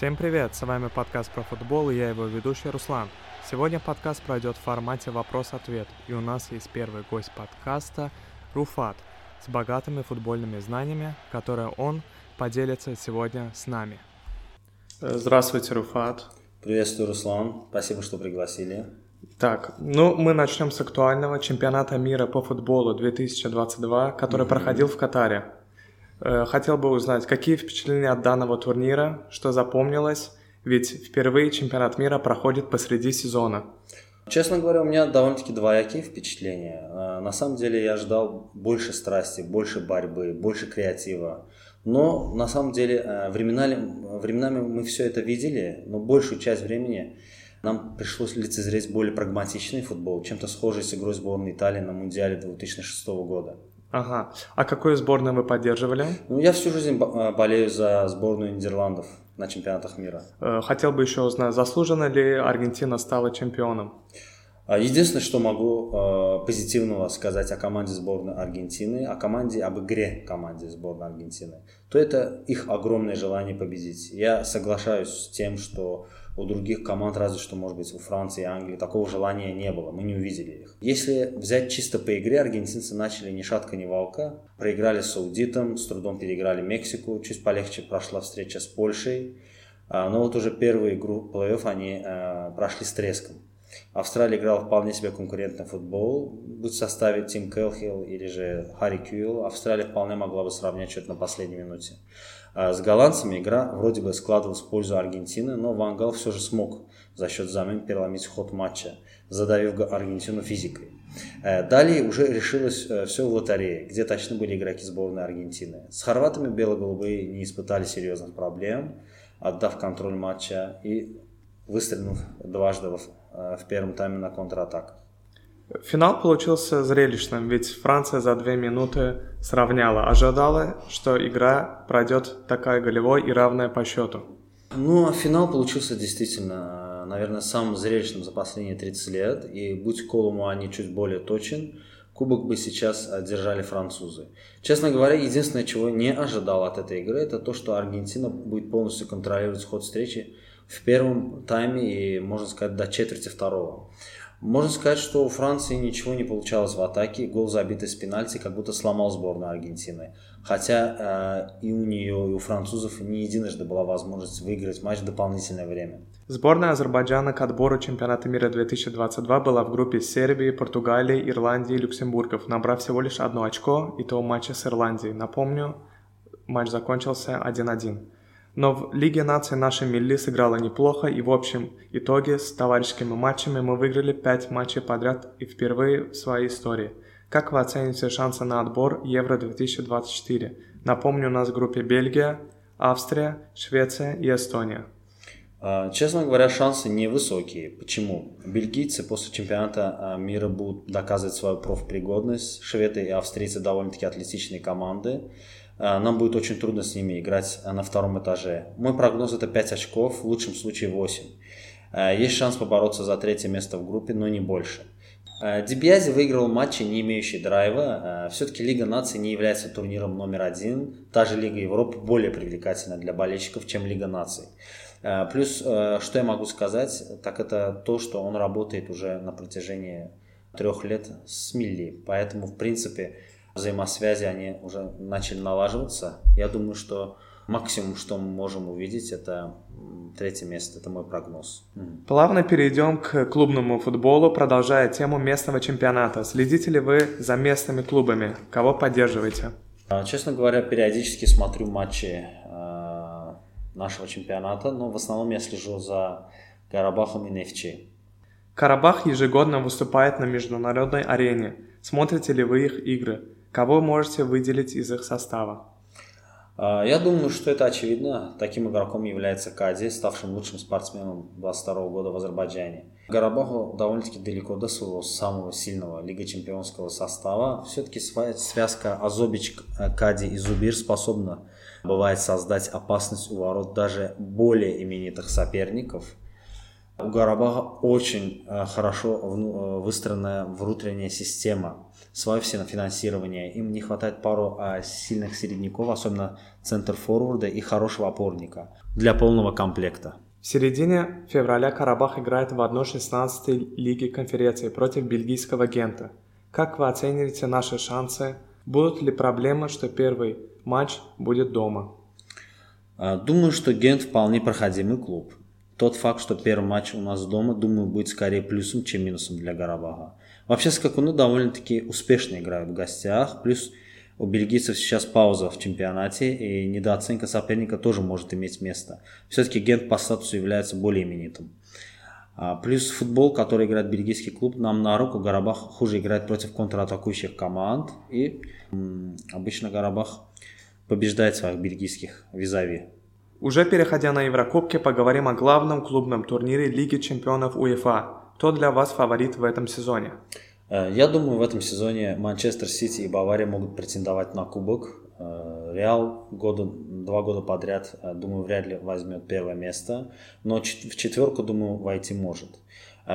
Всем привет, с вами подкаст про футбол и я его ведущий Руслан. Сегодня подкаст пройдет в формате вопрос-ответ, и у нас есть первый гость подкаста Руфат с богатыми футбольными знаниями, которые он поделится сегодня с нами. Здравствуйте, Руфат. Приветствую, Руслан. Спасибо, что пригласили. Так, ну мы начнем с актуального чемпионата мира по футболу 2022, который mm-hmm. проходил в Катаре. Э, хотел бы узнать, какие впечатления от данного турнира, что запомнилось, ведь впервые чемпионат мира проходит посреди сезона. Честно говоря, у меня довольно-таки двоякие впечатления. Э, на самом деле я ждал больше страсти, больше борьбы, больше креатива. Но на самом деле э, временами, временами мы все это видели, но большую часть времени нам пришлось лицезреть более прагматичный футбол, чем-то схожий с игрой сборной Италии на Мундиале 2006 года. Ага. А какую сборную вы поддерживали? Ну, я всю жизнь э, болею за сборную Нидерландов на чемпионатах мира. Э, хотел бы еще узнать, заслуженно ли Аргентина стала чемпионом? А, единственное, что могу э, позитивного сказать о команде сборной Аргентины, о команде, об игре команде сборной Аргентины, то это их огромное желание победить. Я соглашаюсь с тем, что у других команд, разве что, может быть, у Франции и Англии такого желания не было, мы не увидели их. Если взять чисто по игре, аргентинцы начали ни шатка, ни валка, проиграли с Саудитом, с трудом переиграли Мексику, чуть полегче прошла встреча с Польшей, а, но вот уже первую игру плей-офф они а, прошли с треском. Австралия играла вполне себе конкурентный футбол. Будь в составе Тим Келхилл или же Харри Кьюэлл, Австралия вполне могла бы сравнять счет на последней минуте. А с голландцами игра вроде бы складывалась в пользу Аргентины, но Вангал все же смог за счет замен переломить ход матча, задавив Аргентину физикой. Э, далее уже решилось э, все в лотерее, где точно были игроки сборной Аргентины. С хорватами бело-голубые не испытали серьезных проблем, отдав контроль матча и выстрелив дважды в, э, в первом тайме на контратаках. Финал получился зрелищным, ведь Франция за две минуты сравняла. Ожидала, что игра пройдет такая голевой и равная по счету. Ну, а финал получился действительно, наверное, самым зрелищным за последние 30 лет. И будь Колуму они чуть более точен, кубок бы сейчас держали французы. Честно говоря, единственное, чего не ожидал от этой игры, это то, что Аргентина будет полностью контролировать ход встречи в первом тайме и, можно сказать, до четверти второго. Можно сказать, что у Франции ничего не получалось в атаке. Гол, забитый с пенальти, как будто сломал сборную Аргентины. Хотя э, и у нее, и у французов не единожды была возможность выиграть матч в дополнительное время. Сборная Азербайджана к отбору чемпионата мира 2022 была в группе Сербии, Португалии, Ирландии и Люксембургов, набрав всего лишь одно очко, и то матча с Ирландией. Напомню, матч закончился 1-1. Но в Лиге наций наша Милли сыграла неплохо, и в общем итоге с товарищескими матчами мы выиграли 5 матчей подряд и впервые в своей истории. Как вы оцените шансы на отбор Евро-2024? Напомню, у нас в группе Бельгия, Австрия, Швеция и Эстония. А, честно говоря, шансы невысокие. Почему? Бельгийцы после чемпионата а, мира будут доказывать свою профпригодность. Шведы и австрийцы довольно-таки атлетичные команды. А, нам будет очень трудно с ними играть а, на втором этаже. Мой прогноз это 5 очков, в лучшем случае 8. А, есть шанс побороться за третье место в группе, но не больше. Дебиази выиграл матчи, не имеющие драйва. Все-таки Лига наций не является турниром номер один. Та же Лига Европы более привлекательна для болельщиков, чем Лига наций. Плюс, что я могу сказать, так это то, что он работает уже на протяжении трех лет с Милли. Поэтому, в принципе, взаимосвязи, они уже начали налаживаться. Я думаю, что максимум, что мы можем увидеть, это третье место. Это мой прогноз. Плавно перейдем к клубному футболу, продолжая тему местного чемпионата. Следите ли вы за местными клубами? Кого поддерживаете? А, честно говоря, периодически смотрю матчи э, нашего чемпионата, но в основном я слежу за Карабахом и Нефчи. Карабах ежегодно выступает на международной арене. Смотрите ли вы их игры? Кого можете выделить из их состава? А, я думаю, что это очевидно. Таким игроком является Кади, ставшим лучшим спортсменом 22 года в Азербайджане. Гарабаху довольно-таки далеко до своего самого сильного Лига чемпионского состава. Все-таки связка Азобич, Кади и Зубир способна бывает создать опасность у ворот даже более именитых соперников. У Гарабага очень э, хорошо э, выстроенная внутренняя система, свое финансирование. Им не хватает пару а, сильных середняков, особенно центр форварда и хорошего опорника для полного комплекта. В середине февраля Карабах играет в 1-16 Лиги конференции против бельгийского Гента. Как вы оцениваете наши шансы? Будут ли проблемы, что первый матч будет дома? А, думаю, что Гент вполне проходимый клуб. Тот факт, что первый матч у нас дома, думаю, будет скорее плюсом, чем минусом для Гарабага. Вообще скакуны довольно-таки успешно играют в гостях, плюс у бельгийцев сейчас пауза в чемпионате, и недооценка соперника тоже может иметь место. Все-таки Гент по статусу является более именитым. А, плюс футбол, который играет бельгийский клуб, нам на руку Гарабах хуже играет против контратакующих команд. И м, обычно Гарабах побеждает своих бельгийских визави. Уже переходя на Еврокубки, поговорим о главном клубном турнире Лиги чемпионов УЕФА. Кто для вас фаворит в этом сезоне? Э, я думаю, в этом сезоне Манчестер Сити и Бавария могут претендовать на кубок. Э, Реал года, два года подряд, э, думаю, вряд ли возьмет первое место, но в четверку, думаю, войти может.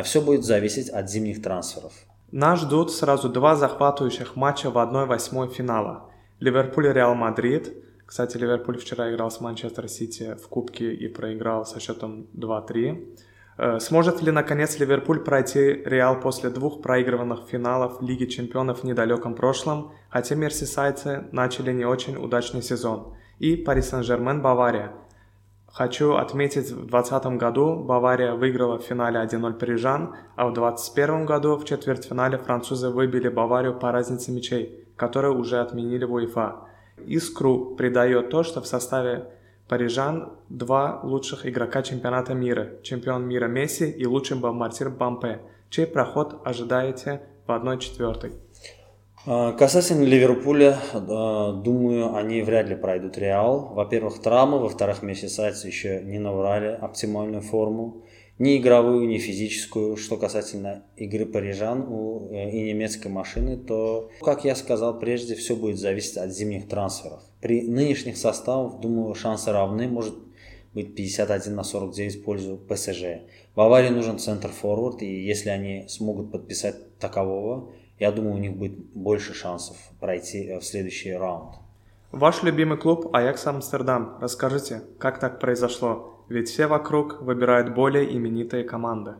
Все будет зависеть от зимних трансферов. Нас ждут сразу два захватывающих матча в 1-8 финала. Ливерпуль-Реал Мадрид – кстати, Ливерпуль вчера играл с Манчестер Сити в Кубке и проиграл со счетом 2-3. Э, сможет ли наконец Ливерпуль пройти Реал после двух проигрыванных финалов Лиги Чемпионов в недалеком прошлом, хотя мерсисайдцы начали не очень удачный сезон? И Пари Сен-Жермен Бавария. Хочу отметить, в 2020 году Бавария выиграла в финале 1-0 Парижан, а в 2021 году в четвертьфинале французы выбили Баварию по разнице мячей, которые уже отменили в УЕФА. Искру придает то, что в составе парижан два лучших игрока чемпионата мира, чемпион мира Месси и лучший бомбардир Бампе, чей проход ожидаете в 1-4. А, касательно Ливерпуля, думаю, они вряд ли пройдут Реал. Во-первых, травмы, во-вторых, Месси Сайц еще не набрали оптимальную форму ни игровую, ни физическую. Что касательно игры парижан у, э, и немецкой машины, то, как я сказал прежде, все будет зависеть от зимних трансферов. При нынешних составах, думаю, шансы равны, может быть 51 на 49 в пользу ПСЖ. В Аварии нужен центр-форвард, и если они смогут подписать такового, я думаю, у них будет больше шансов пройти э, в следующий раунд. Ваш любимый клуб Аякс Амстердам. Расскажите, как так произошло? Ведь все вокруг выбирают более именитые команды.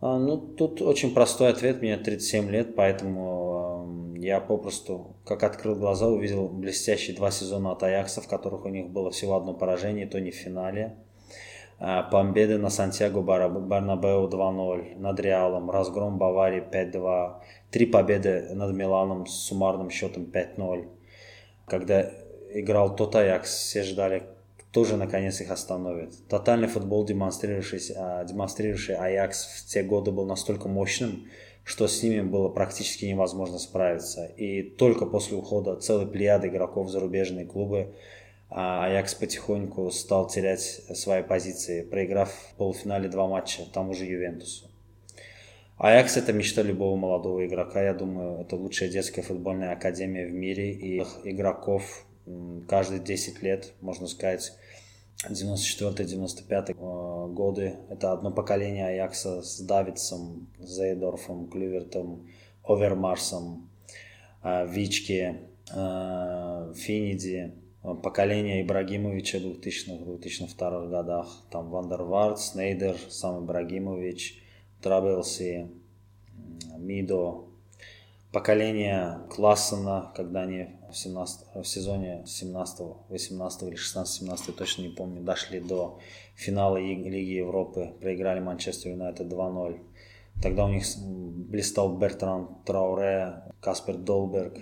А, ну, тут очень простой ответ. Мне 37 лет, поэтому э, я попросту, как открыл глаза, увидел блестящие два сезона от Аякса, в которых у них было всего одно поражение, то не в финале. А, победы на Сантьяго Барнабеу 2-0, над Реалом, разгром Баварии 5-2, три победы над Миланом с суммарным счетом 5-0. Когда играл тот Аякс, все ждали, тоже наконец их остановит. Тотальный футбол, демонстрировавший, а, демонстрировавший Аякс в те годы был настолько мощным, что с ними было практически невозможно справиться. И только после ухода целой плеяды игроков в зарубежные клубы а, Аякс потихоньку стал терять свои позиции, проиграв в полуфинале два матча тому же Ювентусу. Аякс – это мечта любого молодого игрока. Я думаю, это лучшая детская футбольная академия в мире. И игроков каждые 10 лет, можно сказать, 94-95 э, годы. Это одно поколение Аякса с Давидсом, Зейдорфом, Клювертом, Овермарсом, э, Вички, э, Финиди, поколение Ибрагимовича в 2000-2002 годах. Там Вандервард, Снейдер, сам Ибрагимович, Трабелси, Мидо, поколение Классена, когда они в, 17, в сезоне 17, 18 или 16-17, точно не помню, дошли до финала Лиги Европы, проиграли Манчестер Юнайтед 2-0. Тогда у них блистал Бертран Трауре, Каспер Долберг.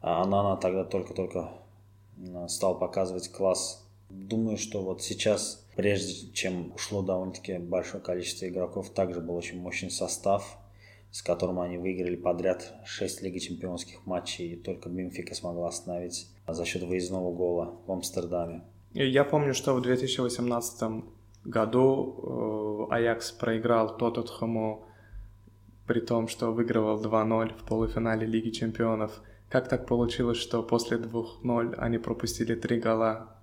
А Анана тогда только-только стал показывать класс. Думаю, что вот сейчас, прежде чем ушло довольно-таки большое количество игроков, также был очень мощный состав с которым они выиграли подряд 6 Лиги Чемпионских матчей, и только Бенфика смогла остановить за счет выездного гола в Амстердаме. Я помню, что в 2018 году э, Аякс проиграл Тоттенхэму, при том, что выигрывал 2-0 в полуфинале Лиги Чемпионов. Как так получилось, что после 2-0 они пропустили три гола?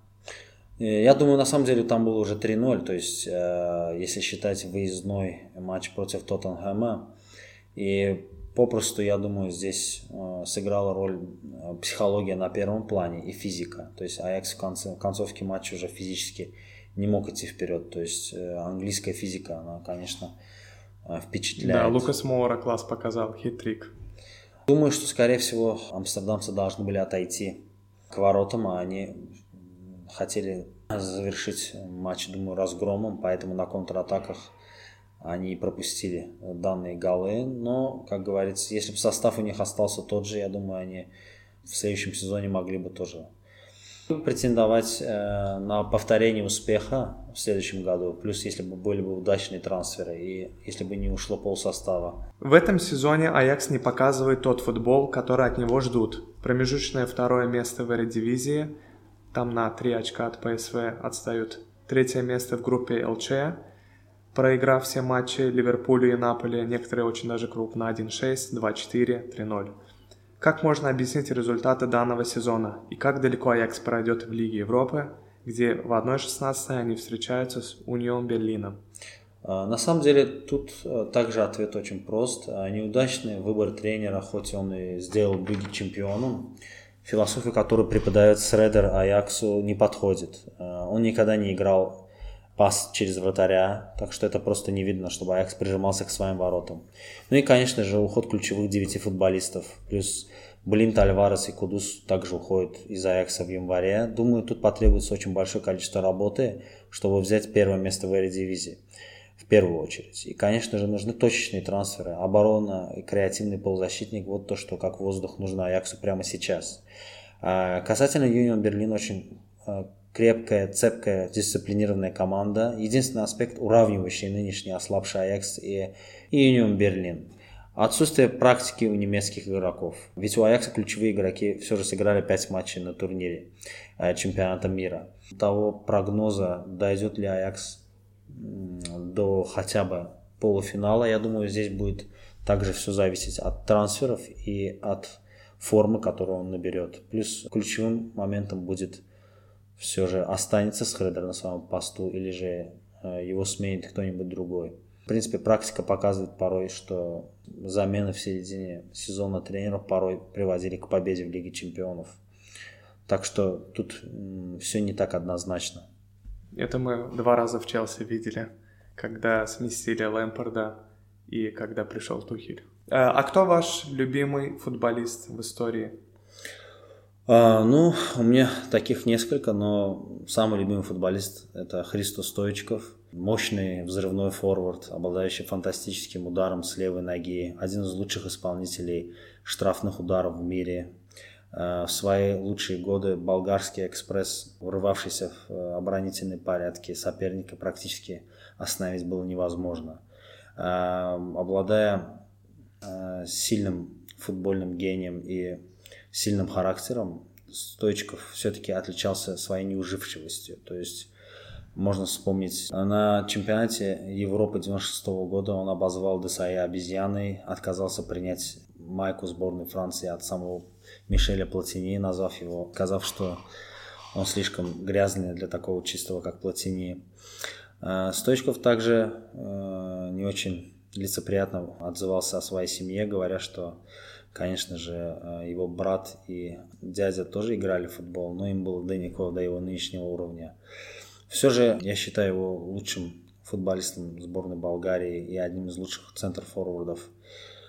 Я думаю, на самом деле там было уже 3-0, то есть э, если считать выездной матч против Тоттенхэма, и попросту, я думаю, здесь э, сыграла роль э, психология на первом плане и физика. То есть Аякс в, конце, в концовке матча уже физически не мог идти вперед. То есть английская физика, она, конечно, впечатляет. Да, Лукас Моура класс показал, хитрик. Думаю, что, скорее всего, амстердамцы должны были отойти к воротам, а они хотели завершить матч, думаю, разгромом, поэтому на контратаках они пропустили данные голы. Но, как говорится, если бы состав у них остался тот же, я думаю, они в следующем сезоне могли бы тоже претендовать э, на повторение успеха в следующем году. Плюс, если бы были бы удачные трансферы и если бы не ушло пол состава. В этом сезоне Аякс не показывает тот футбол, который от него ждут. Промежуточное второе место в эредивизии – там на 3 очка от ПСВ отстают. Третье место в группе ЛЧ, проиграв все матчи Ливерпулю и Наполи, некоторые очень даже крупно 1-6, 2-4, 3-0. Как можно объяснить результаты данного сезона и как далеко Аякс пройдет в Лиге Европы, где в 1-16 они встречаются с Унион Берлином? А, на самом деле тут э, также ответ очень прост. А, неудачный выбор тренера, хоть он и сделал Биги чемпионом, философия, которую преподает Средер Аяксу, не подходит. Э, он никогда не играл пас через вратаря, так что это просто не видно, чтобы Аякс прижимался к своим воротам. Ну и, конечно же, уход ключевых девяти футболистов, плюс Блинт, Альварес и Кудус также уходят из Аякса в январе. Думаю, тут потребуется очень большое количество работы, чтобы взять первое место в эре-дивизии в первую очередь. И, конечно же, нужны точечные трансферы. Оборона и креативный полузащитник – вот то, что как воздух нужно Аяксу прямо сейчас. А касательно Юнион Берлин, очень а, крепкая, цепкая, дисциплинированная команда. Единственный аспект, уравнивающий нынешний ослабший Аякс и, и Берлин. Отсутствие практики у немецких игроков. Ведь у Аякса ключевые игроки все же сыграли 5 матчей на турнире э, чемпионата мира. Того прогноза, дойдет ли Аякс до хотя бы полуфинала. Я думаю, здесь будет также все зависеть от трансферов и от формы, которую он наберет. Плюс ключевым моментом будет все же останется Схредер на своем посту или же э, его сменит кто-нибудь другой. В принципе, практика показывает порой, что замены в середине сезона тренеров порой приводили к победе в Лиге чемпионов. Так что тут все не так однозначно. Это мы два раза в Челси видели, когда сместили Лэмпорда и когда пришел Тухель. Э, а кто ваш любимый футболист в истории? А, ну, у меня таких несколько, но самый любимый футболист это Христо Стоичков. Мощный взрывной форвард, обладающий фантастическим ударом с левой ноги. Один из лучших исполнителей штрафных ударов в мире. Э, в свои лучшие годы болгарский экспресс, врывавшийся в э, оборонительные порядки соперника, практически остановить было невозможно. Э, обладая сильным футбольным гением и сильным характером, Стоичков все-таки отличался своей неуживчивостью. То есть можно вспомнить, на чемпионате Европы 96 года он обозвал Десая обезьяной, отказался принять майку сборной Франции от самого Мишеля Платини, назвав его, сказав, что он слишком грязный для такого чистого, как Платини. Э, Стоичков также э, не очень лицеприятно отзывался о своей семье, говоря, что, конечно же, э, его брат и дядя тоже играли в футбол, но им было далеко до его нынешнего уровня. Все же я считаю его лучшим футболистом сборной Болгарии и одним из лучших центр-форвардов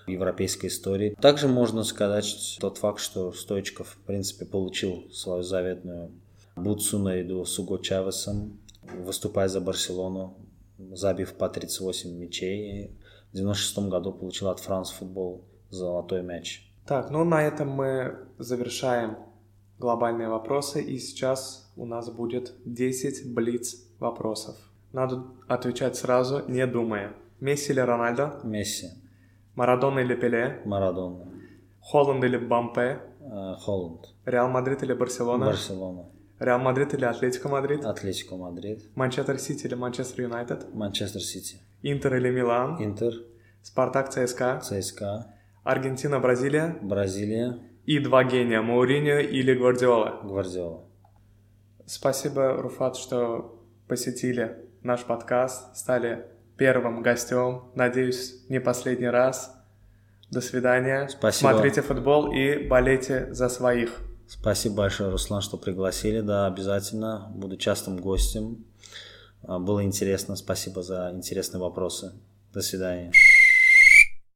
европейской истории. Также можно сказать тот факт, что Стоичков, в принципе, получил свою заветную бутсу наряду с Уго Чавесом, выступая за Барселону, забив по 38 мячей. В 96 году получил от Франс Футбол золотой мяч. Так, ну на этом мы завершаем глобальные вопросы, и сейчас у нас будет 10 блиц вопросов. Надо отвечать сразу, не думая. Месси или Рональдо? Месси. Марадона или Пеле? Марадона. Холланд или Мбаппе? Э, Холланд. Реал Мадрид или Барселона? Барселона. Реал Мадрид или Атлетико Мадрид? Атлетико Мадрид. Манчестер Сити или Манчестер Юнайтед? Манчестер Сити. Интер или Милан? Интер. Спартак ЦСКА? ЦСКА. Аргентина, Бразилия? Бразилия. И два гения, Мауриньо или Гвардиола? Гвардиола. Спасибо, Руфат, что посетили наш подкаст, стали первым гостем. Надеюсь, не последний раз. До свидания. Спасибо. Смотрите футбол и болейте за своих. Спасибо большое, Руслан, что пригласили. Да, обязательно. Буду частым гостем. А, было интересно. Спасибо за интересные вопросы. До свидания.